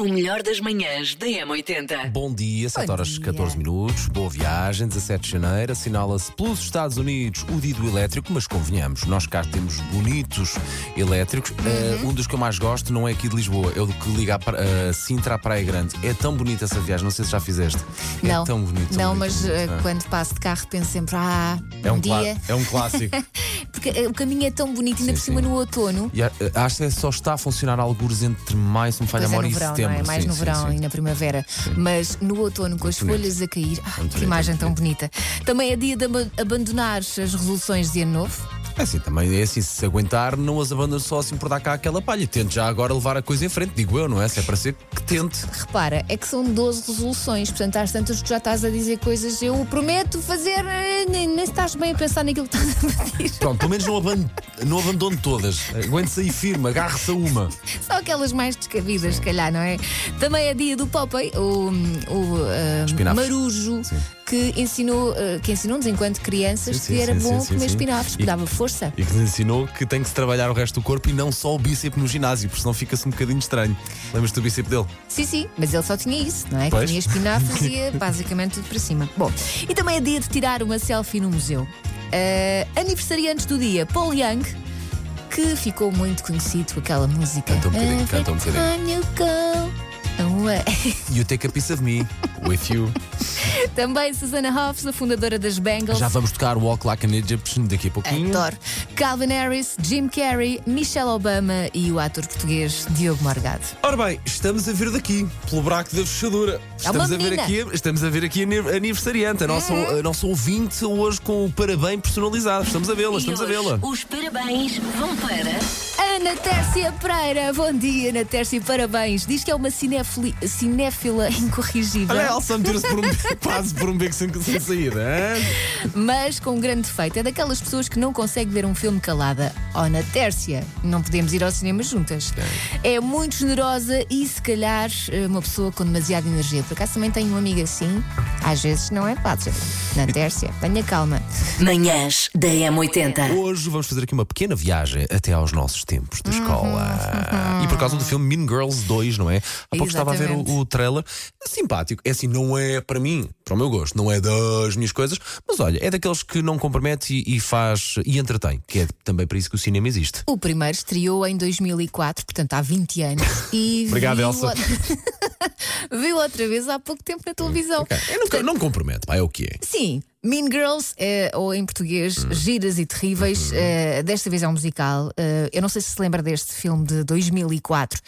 O melhor das manhãs da M80. Bom dia, 7 Bom horas dia. 14 minutos, boa viagem, 17 de janeiro, assinala-se pelos Estados Unidos o dia do elétrico, mas convenhamos, nós cá temos bonitos elétricos. Uhum. Uh, um dos que eu mais gosto não é aqui de Lisboa, é o que liga a, a Sintra à Praia Grande. É tão bonita essa viagem, não sei se já fizeste. Não, é tão bonito. tão não, bonito, mas bonito. eh, Ah. quando passo de carro penso sempre, ah, é um, um, dia. é um clássico. Porque eh, o caminho é tão bonito, ainda Sim, por cima sim. no outono. E, acho que só está a funcionar alguns entre maio, se me falha a Pois é, memória, no e setembro. Não é? Mais Sim, no sim, verão sim. e na primavera. Mas no outono, com as bonito. folhas a cair, ah, que imagem tão bonita. Também é dia de aba- abandonar as resoluções de ano novo. É assim, também é assim, se aguentar, não as abandono só assim por dar cá aquela palha. Tente já agora levar a coisa em frente, digo eu, não é? Se é para ser que tente. Repara, é que são 12 resoluções, portanto, às tantas tu já estás a dizer coisas. Eu prometo fazer, eh, nem, nem estás bem a pensar naquilo que estás a pedir. Pronto, pelo menos não, aban não abandono todas. Aguente-se aí firme, agarre-se a uma. Só aquelas mais descabidas, se calhar, não é? Também é dia do Popeye, o, o Espinafres. marujo, Sim. que ensinou, ah, que ensinou-nos enquanto crianças Sim, sim, que era sim, bom comer espinafres, que E- dava força. E que nos ensinou que tem que se trabalhar o resto do corpo e não só o bíceps no ginásio, porque senão fica-se um bocadinho estranho. Lembras-te do bíceps dele? Sim, sim, mas ele só tinha isso, não é? Pois. Comia espinafres e ia basicamente tudo para cima. Bom, e também é dia de tirar uma selfie no museu. Ah, aniversariantes do dia, Paul Young. Que ficou muito conhecido com aquela música. Canta um bocadinho, canta um bocadinho. time you go away. You take a piece of me, with you. Também Susana Hoffs, a fundadora das Bengals. Já vamos tocar Walk Like an Egyptian daqui a pouquinho. Adoro. Calvin Harris, Jim Carrey, Michelle Obama e o ator português Diogo Morgado. Ora bem, estamos a ver daqui, pelo buraco da fechadura. Estamos uma a ver aqui, estamos a ver aqui a ani- aniversariante, a nossa, a nossa ouvinte hoje com o parabéns personalizado. Estamos a vê-la, estamos a vê-la. Os parabéns vão para. Ana Tércia Pereira, bom dia, Ana Tércia, parabéns. Diz que é uma cinéfila incorrigível, Olha, Elsa meter-se por um, quase por um beco sem, sem saída. mas com um grande defeito. É daquelas pessoas que não consegue ver um filme calada. Oh, Ana Tércia, não podemos ir ao cinema juntas. É muito generosa e, se calhar, uma pessoa com demasiada energia. Por acaso também tenho uma amiga assim, às vezes não é fácil. Ana Tércia, tenha calma. Manhãs da M80. Hoje vamos fazer aqui uma pequena viagem até aos nossos tempos Uhum. da escola. E por causa do filme Mean Girls 2, não é? Há pouco estava a ver o, Exatamente. o trailer. É simpático. É assim, não é para mim, para o meu gosto, não é das minhas coisas, mas olha, é daqueles que não compromete e, e faz e entretém, que é também para isso que o cinema existe. O primeiro estreou em 2004, portanto há 20 anos. E Obrigado, viu Elsa. viu outra vez há pouco tempo na televisão. É, não, não compromete, pá, é o que é. Sim, Mean Girls, eh, ou em português, Hum. Giras e Terríveis, eh, desta vez é um musical. Eh, eu não sei se se lembra deste filme de 2004.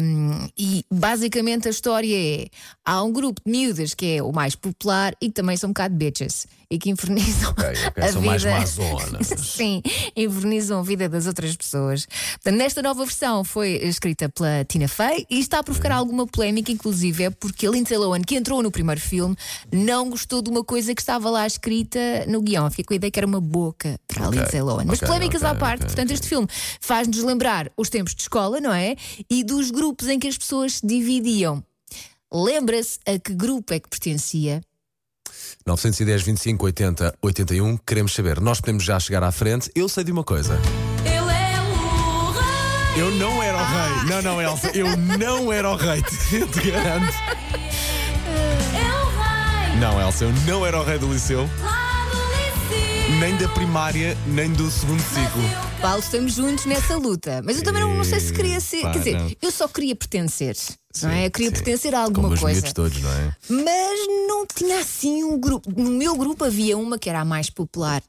Um, e basicamente a história é: há um grupo de miúdas que é o mais popular e que também são um bocado bitches e que infernizam Ok, ok, a são vida. mais mazonas. Sim, infernizam a vida das outras pessoas. Portanto, nesta nova versão foi escrita pela Tina Fey e está a provocar alguma polémica, inclusive é porque a Lindsay Lohan, que entrou no primeiro filme, não gostou de uma coisa que estava lá escrita no guião. Fiquei com a ideia que era uma boca para a Ok, Lindsay Lohan. Mas polémicas à parte, portanto, este filme faz-nos lembrar os tempos de escola, não é? E dos grupos em que as pessoas se dividiam. Lembra-se a que grupo é que pertencia? 910, 25, 80, 81. Queremos saber. Nós podemos já chegar à frente. Eu sei de uma coisa. Ele é o rei! Eu não era o rei. Não, não, Elsa. Eu não era o rei. Te garanto. É o rei! Não, Elsa, eu não era o rei do liceu. Nem da primária, nem do segundo ciclo. Paulo, estamos juntos nessa luta. Mas eu também não, não sei se queria ser. Pá, quer dizer, não. eu só queria pertencer. não é? Eu queria sim. pertencer a Como alguma os coisa. todos, não é? Mas não tinha assim um grupo. No meu grupo havia uma que era a mais popular.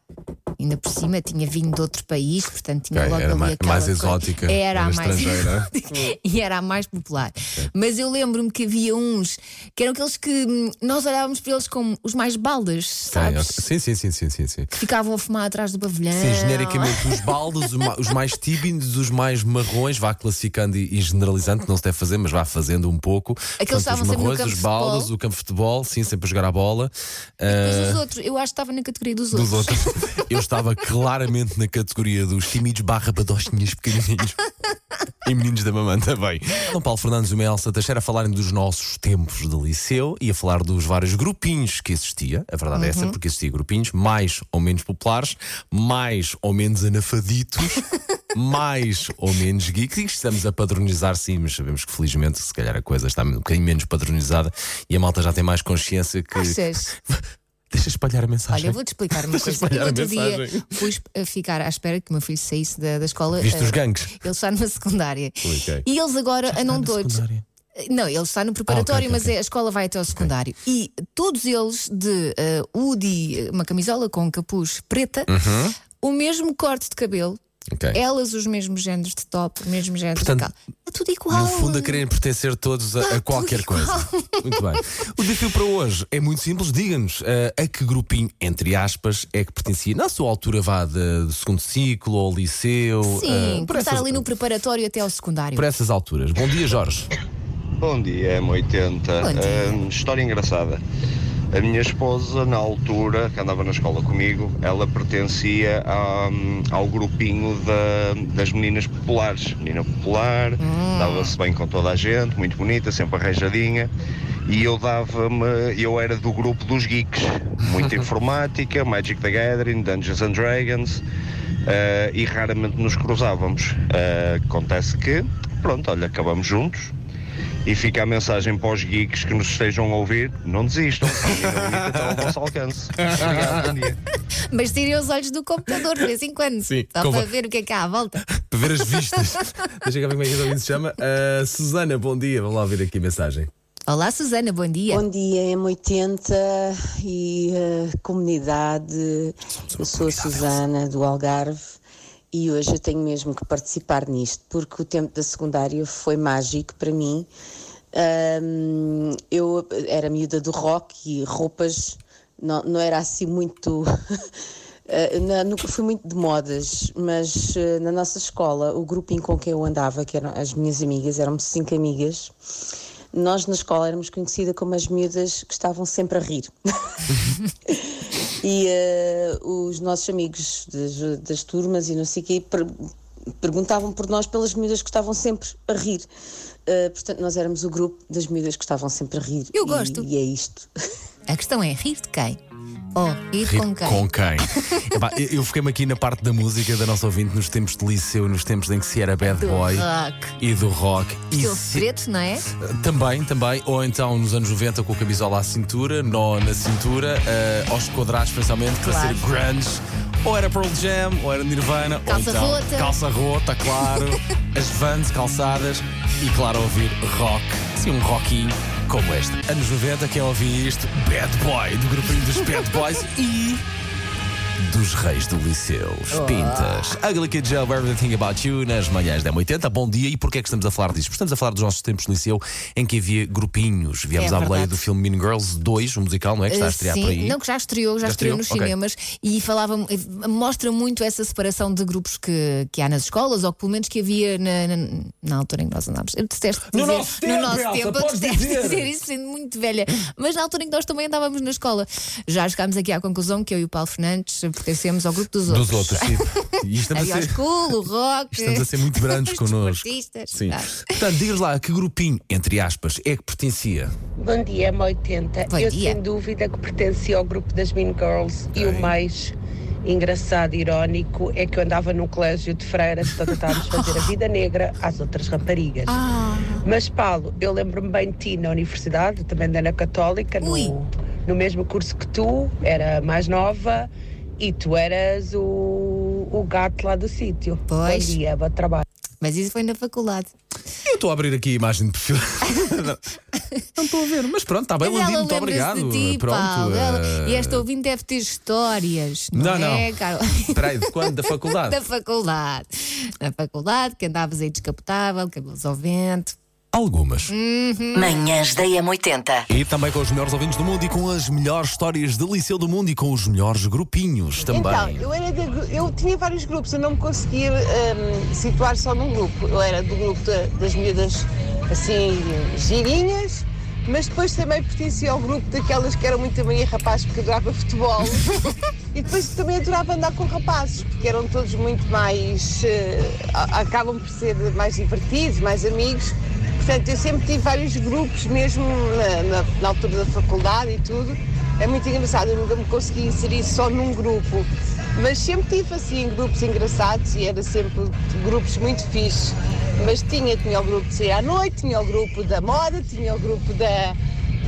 Ainda por cima tinha vindo de outro país, portanto tinha Ok, logo era ali mais- mais coisa- exótica, Era, a era mais estrangeira. e era a mais popular. Mas eu lembro-me que havia uns que eram aqueles que hum, nós olhávamos para eles como os mais baldas, sabes? sim, sim, sim, sim, sim, sim. Que ficavam a fumar atrás do pavilhão. Sim, genericamente os baldos, os ma- os mais tímidos, os mais marrões, vá classificando e, e generalizando, não se deve fazer, mas vá fazendo um pouco. Aqueles Portanto, estavam os marrões, os futebol. o campo de futebol, sim, sempre a jogar a bola. Mas Ah, os outros, eu acho que estava na categoria dos, dos outros. Eu estava claramente na categoria dos tímidos barra badochinhas pequenininhos. e meninos da mamãe também. Dom Paulo Fernandes e uma Elsa Teixeira a falarem dos nossos tempos de liceu e a falar dos vários grupinhos que existia. A verdade é essa, porque existia grupinhos mais ou menos populares, mais ou menos anafaditos. mais ou menos geeks e estamos a padronizar sim, mas sabemos que felizmente se calhar a coisa está um bocadinho menos padronizada e a malta já tem mais consciência que. Achas? Deixa espalhar a mensagem. Olha, eu vou-te explicar uma Deixa coisa. espalhar Eu a outro dia mensagem. fui a ficar à espera que o meu filho saísse da, da escola. Viste eh, os gangues? Ele está numa secundária. Ok. E eles agora andam na todos. secundária? Não, ele está no preparatório, Ah, ok, ok, mas é- a escola vai até ao secundário. E todos eles de eh, hoodie, uma camisola com capuz preta, Uhum. o mesmo corte de cabelo, Ok. elas os mesmos géneros de top, os mesmos géneros Portanto, de calça. É tudo igual. No fundo, a quererem pertencer todos a, a qualquer tudo igual. coisa. Muito bem. O desafio para hoje é muito simples. Diga-nos eh, a que grupinho, entre aspas, é que pertencia. Na sua altura, vá de, de segundo ciclo ou liceu. Sim, por, começar essas, ali no preparatório até ao secundário. por essas alturas. Bom dia, Jorge. Bom dia, M80. Bom dia. Hum, história engraçada. A minha esposa, na altura, que andava na escola comigo, ela pertencia a, ao grupinho da- das meninas populares. Menina popular, dava-se bem com toda a gente, muito bonita, sempre arranjadinha. E eu dava-me, eu era do grupo dos geeks. Muita informática, Magic the Gathering, Dungeons and Dragons. eh, e raramente nos cruzávamos. Eh, acontece que, pronto, olha, acabamos juntos. E fica a mensagem para os geeks que nos estejam a ouvir: não desistam, a está ao vosso alcance. Obrigado, bom dia. Mas tirem os olhos do computador de vez em quando. Sim, Só para ver o que é que há à volta. Para ver as vistas. Deixa eu ver como é que isso se chama. Uh, Susana, bom dia. Vamos lá ouvir aqui a mensagem. Olá, Susana, bom dia. Bom dia, M80 e eh, comunidade. Eu sou a Susana do Algarve e hoje eu tenho mesmo que participar nisto porque o tempo da secundária foi mágico para mim. Ahm, eu era miúda do rock e roupas não, não era assim muito. Eh, nunca fui muito de modas, mas eh, na nossa escola, o grupinho com quem eu andava, que eram as minhas amigas, éramos cinco amigas, nós na escola éramos conhecidas como as miúdas que estavam sempre a rir. e eh, os nossos amigos das, das turmas e não sei o quê per- perguntavam por nós pelas miúdas que estavam sempre a rir. Eh, portanto, nós éramos o grupo das miúdas que estavam sempre a rir. Eu E- gosto. E, é isto. A questão é rir de quem? Rir Rir com quem? Com quem? Epá, eu- fiquei-me aqui na parte da música da nossa ouvinte nos tempos de liceu, nos tempos em que se era bad Do boy rock. e do rock. E Estilo se- preto, não é? Também, também. Ou então nos anos 90 com a camisola à cintura, nó na cintura, eh, aos quadrados, principalmente, para Claro. ser grunge. Ou era Pearl Jam, ou era Nirvana, Calça ou então rota. calça rota, claro, as vans calçadas e, claro, ouvir rock, sim, um rockinho como este. Anos 90, quem ouvia isto? Bad Boy, do grupinho dos Bad Boys e dos reis do liceu, pintas. Ugly Kid Joe, Everything About You, nas manhãs da 80. Bom dia. E porquê é que estamos a falar disto? Estamos a falar dos nossos tempos de liceu em que havia grupinhos. Viemos É à boleia do filme Mean Girls 2, um musical, não é? Que está a estrear Sim, por aí. não, que já estreou, já, Já estreou, estreou? nos Ok. cinemas e falava, eh, mostra muito essa separação de grupos que, que há nas escolas, ou que pelo menos que havia na, na, na altura em que nós andámos. Eu deteste No dizer, nosso tempo, no nosso Elsa, tempo, eu detesto dizer. dizer isso sendo muito velha. Mas na altura em que nós também andávamos na escola, já chegámos aqui à conclusão que eu e o Paulo Fernandes pertencemos ao grupo dos outros. Dos outros, sim. E estamos a o ser. school, o rock. Estamos a ser muito brandos os connosco. desportistas. Sim. Ah. Portanto, diga-nos lá, que grupinho, entre aspas, é que pertencia? Bom dia, M80. Bom eu dia. sem dúvida que pertencia ao grupo das Mean Girls e Ok. o mais engraçado e irónico é que eu andava num colégio de freiras, então tentávamos fazer a vida negra às outras raparigas. Ah, Mas Paulo, eu lembro-me bem de ti na universidade, também andei na Católica, no, no mesmo curso que tu, era mais nova e tu eras o, o gato lá do sítio. Pois. Bom dia, bom trabalho. mas isso foi na faculdade. Eu estou a abrir aqui a imagem de perfil. não estou a ver, mas pronto, está bem, Landino, muito obrigado. de ti, pronto. Paulo. Ela- eh, E esta ouvinte deve ter histórias. Não, Não, não. é, Carol? Espera aí, de quando? Da faculdade? da faculdade. Na faculdade, que andavas aí descapotável, cabelos ao vento. Algumas. Manhãs da M80. E também com os melhores ouvintes do mundo e com as melhores histórias de liceu do mundo e com os melhores grupinhos também. Então, eu, era de eu tinha vários grupos, eu não me conseguia hum, situar só num grupo. Eu era do grupo da- das miúdas assim, girinhas, mas depois também pertencia ao grupo daquelas que eram muito também rapazes porque adorava futebol. e depois também adorava andar com rapazes, porque eram todos muito mais. eh, a- acabam por ser mais divertidos, mais amigos. Portanto, eu sempre tive vários grupos, mesmo na, na- na altura da faculdade e tudo. É muito engraçado, eu nunca me consegui inserir só num grupo. Mas sempre tive assim grupos engraçados e era sempre grupos muito fixes. Mas tinha, tinha o grupo de sair à noite, tinha o grupo da moda, tinha o grupo da,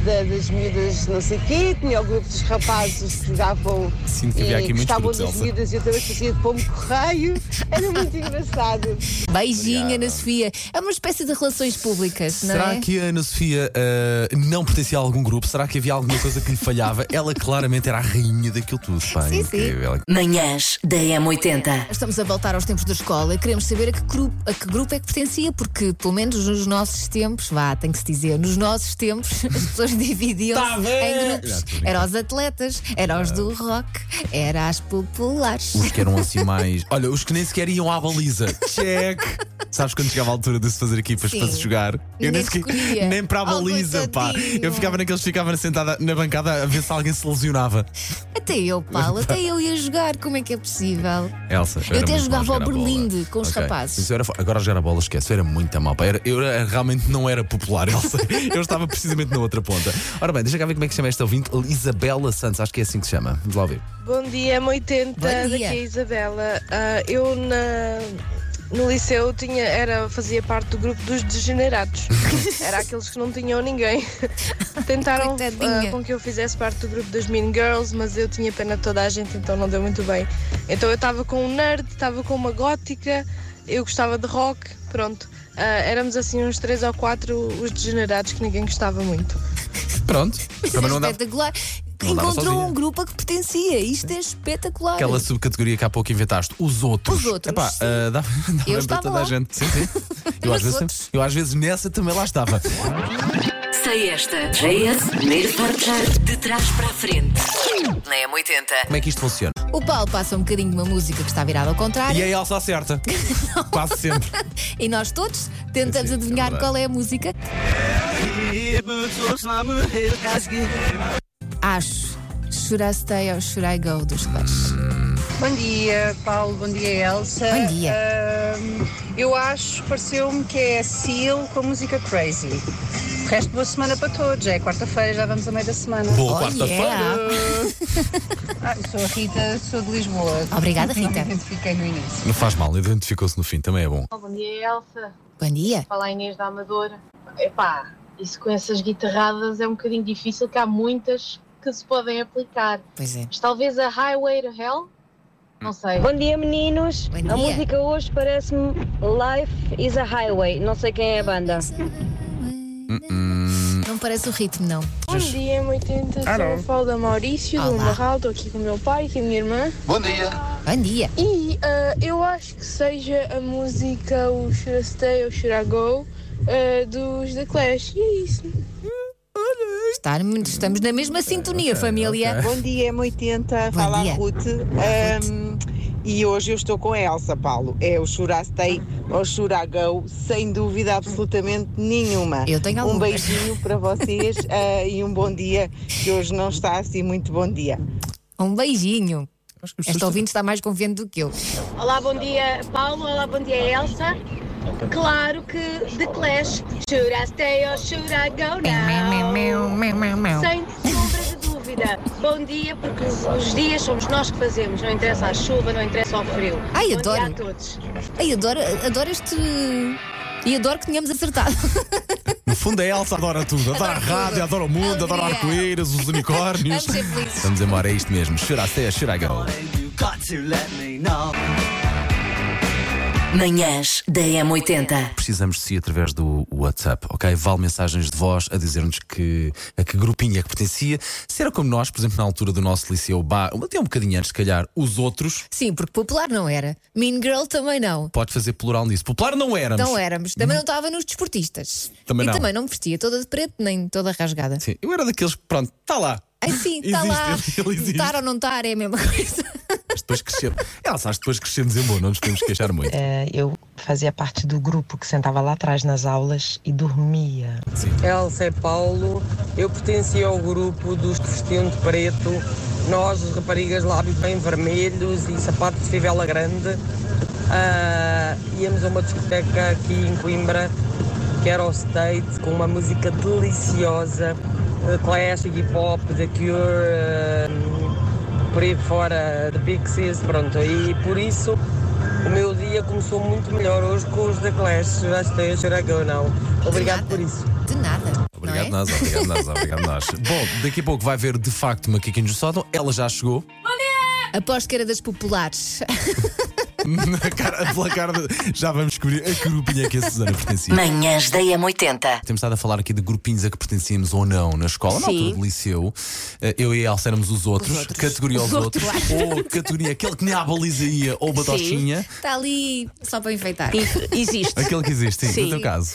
da- das miúdas não sei quê, tinha o grupo dos rapazes que jogavam Sinto que havia aqui e muitos gostavam das miúdas e eu também fazia de pombo correio. Era muito engraçado. Beijinho, Ana Sofia. É uma espécie de relações públicas, não Será é? que a Ana Sofia ah, não pertencia a algum grupo? Será que havia alguma coisa que lhe falhava? Ela claramente era a rainha daquilo tudo. Pá, Sim, sim. incrível. Manhãs da M80. Estamos a voltar aos tempos da escola e queremos saber a que, grupo, a que grupo é que pertencia, porque, pelo menos nos nossos tempos, vá, tem que se dizer, nos nossos tempos, as pessoas dividiam-se Tá em grupos. estou a brincar. Era os atletas, era os do rock, era as populares. Os que eram assim mais. Olha, os que nem sequer iam à baliza. Check! Sabes quando chegava a altura de se fazer equipas Sim. para se jogar? Eu nem sequer. Nem para a Oh, baliza, pá. Eu ficava naqueles que ficavam sentada na bancada a ver se alguém se lesionava. Até eu, Paulo, até eu ia jogar, como é que é possível? Elsa. Eu era até jogava ao. Berlinde com os Ok. rapazes. Isso era agora jogar a bola, esquece. Eu era muito a mal. pá. Era- Eu era- realmente não era popular, Elsa. Eu estava precisamente na outra ponta. Ora bem, deixa cá ver como é que se chama esta ouvinte. Isabela Santos, acho que é assim que se chama. Vamos lá ouvir. Bom dia, M80, Bom dia. daqui é a Isabela. Ah, eu na, no liceu tinha, era, fazia parte do grupo dos degenerados. era aqueles que não tinham ninguém. Tentaram ah, com que eu fizesse parte do grupo das Mean Girls, mas eu tinha pena de toda a gente, então não deu muito bem. Então eu estava com um nerd, estava com uma gótica, eu gostava de rock, pronto. Ah, éramos assim uns três ou quatro os degenerados que ninguém gostava muito. Pronto. Também é não andava. espetacular. Não andava Encontrou sozinha. um grupo a que pertencia. Isto é espetacular. Aquela subcategoria que há pouco inventaste, os outros. Os outros, Epá, sim. ah, dá, dá Eu para estava toda a lá. gente. Sim, sim. Eu, às vezes, outros. eu às vezes nessa também lá estava. Sei esta. JS, primeiro portar de trás para a frente. Na M80. Como é que isto funciona? O Paulo passa um bocadinho de uma música que está virada ao contrário E a Elsa acerta. Quase sempre. e nós todos tentamos Sim, sim, adivinhar é verdade. qual é a música. Acho. Should I stay or should I go dos Clash? Bom dia, Paulo. Bom dia, Elsa. Bom dia. Ahm, eu acho, pareceu-me que é Seal com a música Crazy. O resto, boa semana para todos. Já é quarta-feira, já vamos a meio da semana. Boa Oh, quarta-feira. Ah, eu sou a Rita, sou de Lisboa. Obrigada, Não Rita. me identifiquei no início. Não faz mal, identificou-se no fim, também é bom. Bom dia, Elsa. Bom dia. Fala a Inês da Amadora. Epá, isso com essas guitarradas é um bocadinho difícil, que há muitas que se podem aplicar. Pois é. Mas talvez a Highway to Hell? Não sei. Bom dia, meninos. Bom A dia. música hoje parece-me Life is a Highway. Não sei quem é a banda. Não parece o ritmo, não. Bom dia, M80, sou a Falda Maurício, do Olá. Marral, estou aqui com o meu pai e com a minha irmã. Bom dia. E ah, eu acho que seja a música o Should I Stay or Should I Go ah, dos The Clash. E é isso. Está- estamos na mesma sintonia, família. Bom dia, M80. Bom Fala dia. a Ruth. Ahm, e hoje eu estou com a Elsa, Paulo. É o Churastei ou Churagão, sem dúvida absolutamente nenhuma. Eu tenho Um algumas. beijinho para vocês ah, e um bom dia, que hoje não está assim muito bom dia. Um beijinho. Pessoas- ouvinte está mais confiante do que eu. Olá, bom dia, Paulo. Olá, bom dia, Elsa. Claro que The Clash. Should I stay or should I go now? Sem sombra de dúvida. Bom dia, porque os dias somos nós que fazemos. Não interessa a chuva, não interessa o frio. Ai, bom adoro. dia a todos. Ai, adoro, adoro este. E adoro que tenhamos acertado. No fundo, a Elsa adora tudo. Adora a rádio, tudo. adora o mundo, adora arco-íris, os unicórnios. Vamos ser felizes. Vamos embora, é isto mesmo. Should I stay, should I go? Manhãs da M80. Precisamos de si através do WhatsApp, ok? Vale mensagens de voz a dizer-nos que, a que grupinho é que pertencia. Se era como nós, por exemplo, na altura do nosso liceu, bah, até um bocadinho antes, se calhar, os outros, Sim, porque popular não era. Mean Girl também não. pode fazer plural nisso. Popular não éramos. Não éramos. Também não estava nos desportistas. Também e não. também não me vestia toda de preto, nem toda rasgada. Sim, eu era daquelá, pronto, está lá. Ai sim, está lá. ele existe. Estar ou não estar é a mesma coisa. Depois crescemos. Ela sabe depois crescemos em bom, não nos podemos queixar muito. Eh, eu fazia parte do grupo que sentava lá atrás nas aulas e dormia. Elsa e Paulo, eu pertencia ao grupo dos que vestiam de preto, nós, as raparigas, lábios bem vermelhos e sapatos de fivela grande. Ah, íamos a uma discoteca aqui em Coimbra, que era o State, com uma música deliciosa, eh, Clash, hip hop, The Cure, eh, por aí fora, The Pixies, pronto. E por isso o meu dia começou muito melhor hoje com os The Clash, já estou a chorar que eu não. Obrigado por isso. De nada. Obrigado, nós, obrigado, nós, obrigado, nós. Bom, daqui a pouco vai haver de facto macaquinhos do sótão. Ela já chegou. Aposto que era das populares. Na cara, pela cara de- Já vamos descobrir a que grupinho é que a Susana pertencia. Manhãs da M80. Temos estado a falar aqui de grupinhos a que pertencíamos ou não na escola, na Sim. altura do liceu. Eh, Eu e a Elsa éramos os outros, outros. categoria Os os outros, outros. ou categoria aquele que nem a baliza ia ou batochinha. Está ali só para enfeitar. Existe. Aquele que existe, sim, Sim. no teu caso.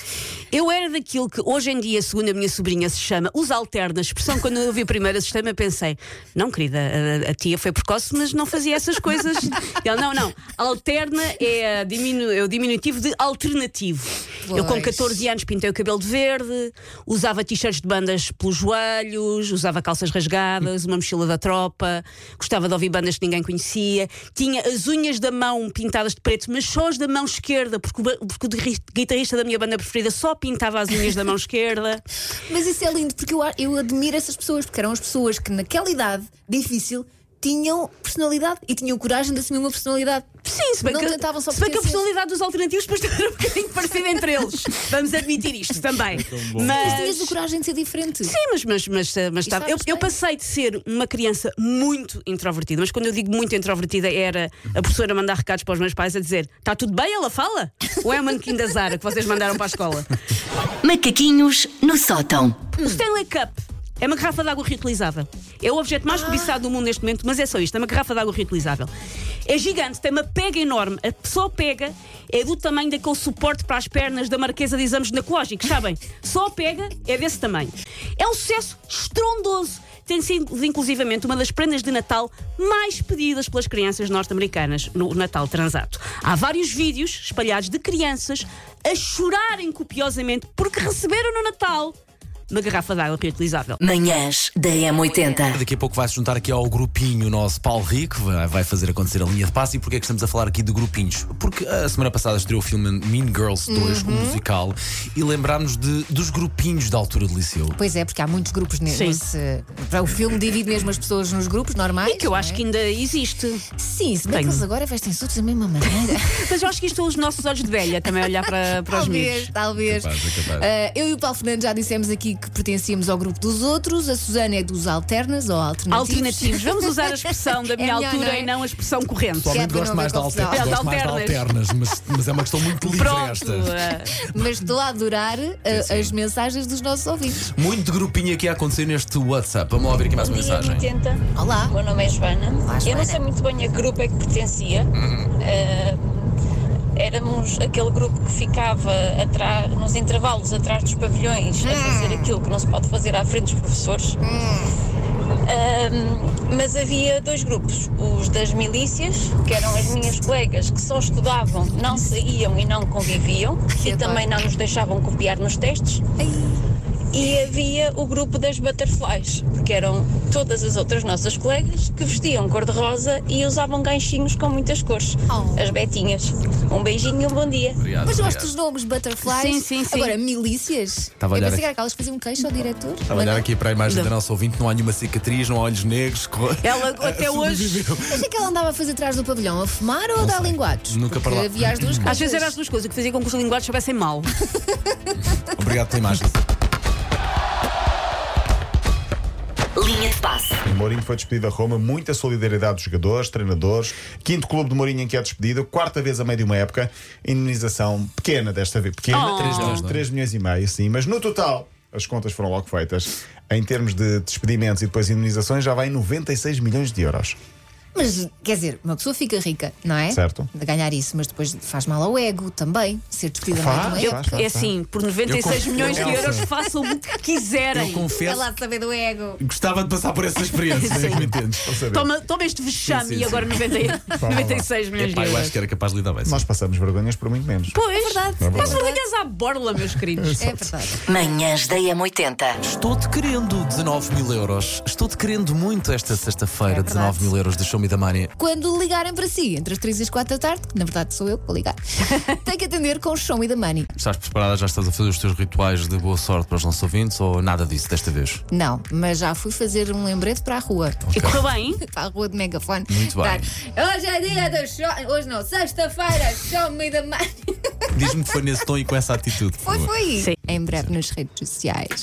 Eu era daquilo que hoje em dia, segundo a minha sobrinha, se chama os alternas. Expressão quando eu vi a primeira sistema, pensei: não, querida, a, a tia foi precoce, mas não fazia essas coisas. E ela, não, não. Alterna é, a diminu- é o diminutivo de alternativo. Eu com Pois. 14 anos pintei o cabelo de verde, usava t-shirts de bandas pelos joelhos, usava calças rasgadas, uma mochila da tropa, gostava de ouvir bandas que ninguém conhecia, tinha as unhas da mão pintadas de preto, mas só as da mão esquerda, porque o, porque o gui- guitarrista da minha banda preferida só pintava as unhas da mão esquerda. Mas isso é lindo, porque eu, eu admiro essas pessoas, porque eram as pessoas que naquela idade difícil tinham personalidade e tinham coragem de assumir uma personalidade. Sim, se bem, não que, tentavam só se bem que a personalidade dos alternativos depois era um bocadinho parecida entre eles. Vamos admitir isto também. Mas tinhas a coragem de ser diferente. Sim, mas, mas, mas, eh, mas estava- eu, eu passei de ser uma criança muito introvertida, mas quando eu digo muito introvertida era a professora mandar recados para os meus pais a dizer: está tudo bem, ela fala? Ou é o manequim da Zara que vocês mandaram para a escola? Macaquinhos no sótão. O Stanley Cup é uma garrafa de água reutilizável. É o objeto mais cobiçado do mundo neste momento, mas é só isto: é uma garrafa de água reutilizável. É gigante, tem uma pega enorme. A só pega é do tamanho daquele suporte para as pernas da Marquesa de Exames Ginecológicos, sabem? Só pega é desse tamanho. É um sucesso estrondoso. Tem sido, inclusivamente, uma das prendas de Natal mais pedidas pelas crianças norte-americanas no Natal transato. Há vários vídeos espalhados de crianças a chorarem copiosamente porque receberam no Natal uma garrafa de água reutilizável. Manhãs da M80. Daqui a pouco vai se juntar aqui ao grupinho nosso Paulo Rico, vai fazer acontecer a linha de passe. E porquê é que estamos a falar aqui de grupinhos? Porque a semana passada estreou o filme Mean Girls 2, o Uhum. musical, e lembrámos de, dos grupinhos da altura do liceu. Pois é, porque há muitos grupos nesse. para O filme divide mesmo as pessoas nos grupos normais. E que eu acho que ainda existe. Sim, se bem que eles agora vestem-se todos da mesma maneira. Mas eu acho que isto são os nossos olhos de velha também a olhar para, para os talvez, miúdos. talvez. Capaz, é capaz. Ah, eu e o Paulo Fernandes já dissemos aqui que pertencíamos ao grupo dos outros, a Susana é dos alternas ou alternativos. Alternativos. Vamos usar a expressão da minha É melhor, altura não é? e não a expressão corrente. É Pessoalmente gosto mais, de haver alter, gosto mais de alternas, mas, mas é uma questão muito livre Pronto. esta. Mas estou a adorar as mensagens dos nossos ouvintes. Muito grupinho aqui a acontecer neste WhatsApp. Vamos lá ouvir aqui mais uma mensagem. 80. Olá. Meu nome é Joana. Olá, Eu Joana. não sei muito bem a que grupo é que pertencia. Eh, éramos aquele grupo que ficava atrás, nos intervalos atrás dos pavilhões a fazer aquilo que não se pode fazer à frente dos professores. Ahm, mas havia dois grupos, os das milícias, que eram as minhas colegas que só estudavam, não saíam e não conviviam e também não nos deixavam copiar nos testes. E havia o grupo das butterflies, que eram todas as outras nossas colegas que vestiam cor-de-rosa e usavam ganchinhos com muitas cores. Oh. As betinhas. Um beijinho e um bom dia. Obrigado. Mas eu gosto dos nomes butterflies. Sim, sim, sim. Agora, milícias. Estava a eu olhar pensei aqui. que era aquelas que faziam queixo ao diretor. Estava a olhar aqui para a imagem da nossa ouvinte, não há nenhuma cicatriz, não há olhos negros. Ela até hoje. é que ela andava a fazer atrás do pavilhão, a fumar ou a dar linguados? Nunca Porque para lá. havia as duas coisas. Às vezes eram as duas coisas, o que fazia com que os linguados soubessem mal. Obrigado pela imagem. Linha de passe. Mourinho foi despedido a Roma, muita solidariedade dos jogadores, treinadores. Quinto clube de Mourinho em que é despedido, quarta vez a meio de uma época. Indenização pequena desta vez, pequena, Oh. 3 milhões, 3 milhões e meio, sim, mas no total as contas foram logo feitas. Em termos de despedimentos e depois indenizações, já vai em 96 milhões de euros. Mas, quer dizer, uma pessoa fica rica, não é? Certo. De ganhar isso, mas depois faz mal ao ego também. Ser despedida Faz, mais uma faz. É assim, por 96 confio- milhões de euros façam o que quiserem. Eu confesso, É lá de saber do ego. gostava de passar por essa experiência, Sim. não me entendes? Toma, toma este vexame Sim, sim, e agora sim. 90, 96 milhões Epá, de eu acho euros. que era capaz de lidar bem. sim. Nós passamos vergonhas por muito menos. Pois, É verdade. É mas verdade. vergonhas à borla, meus queridos. É verdade. Manhãs da M80. Estou-te querendo 19 mil euros. Estou-te querendo muito esta sexta-feira, É 19 mil euros de Quando ligarem para si, entre as 3 e as 4 da tarde, que na verdade sou eu que vou ligar, tem que atender com o show me the money. Estás preparada? Já estás a fazer os teus rituais de boa sorte para os nossos ouvintes ou nada disso desta vez? Não, mas já fui fazer um lembrete para a rua. E correu bem? para a rua de megafone. Muito bem. Tá. Hoje é dia do show. Hoje não, sexta-feira, show me the money. Diz-me que foi nesse tom e com essa atitude. Foi, foi. Sim. Em breve nas redes sociais.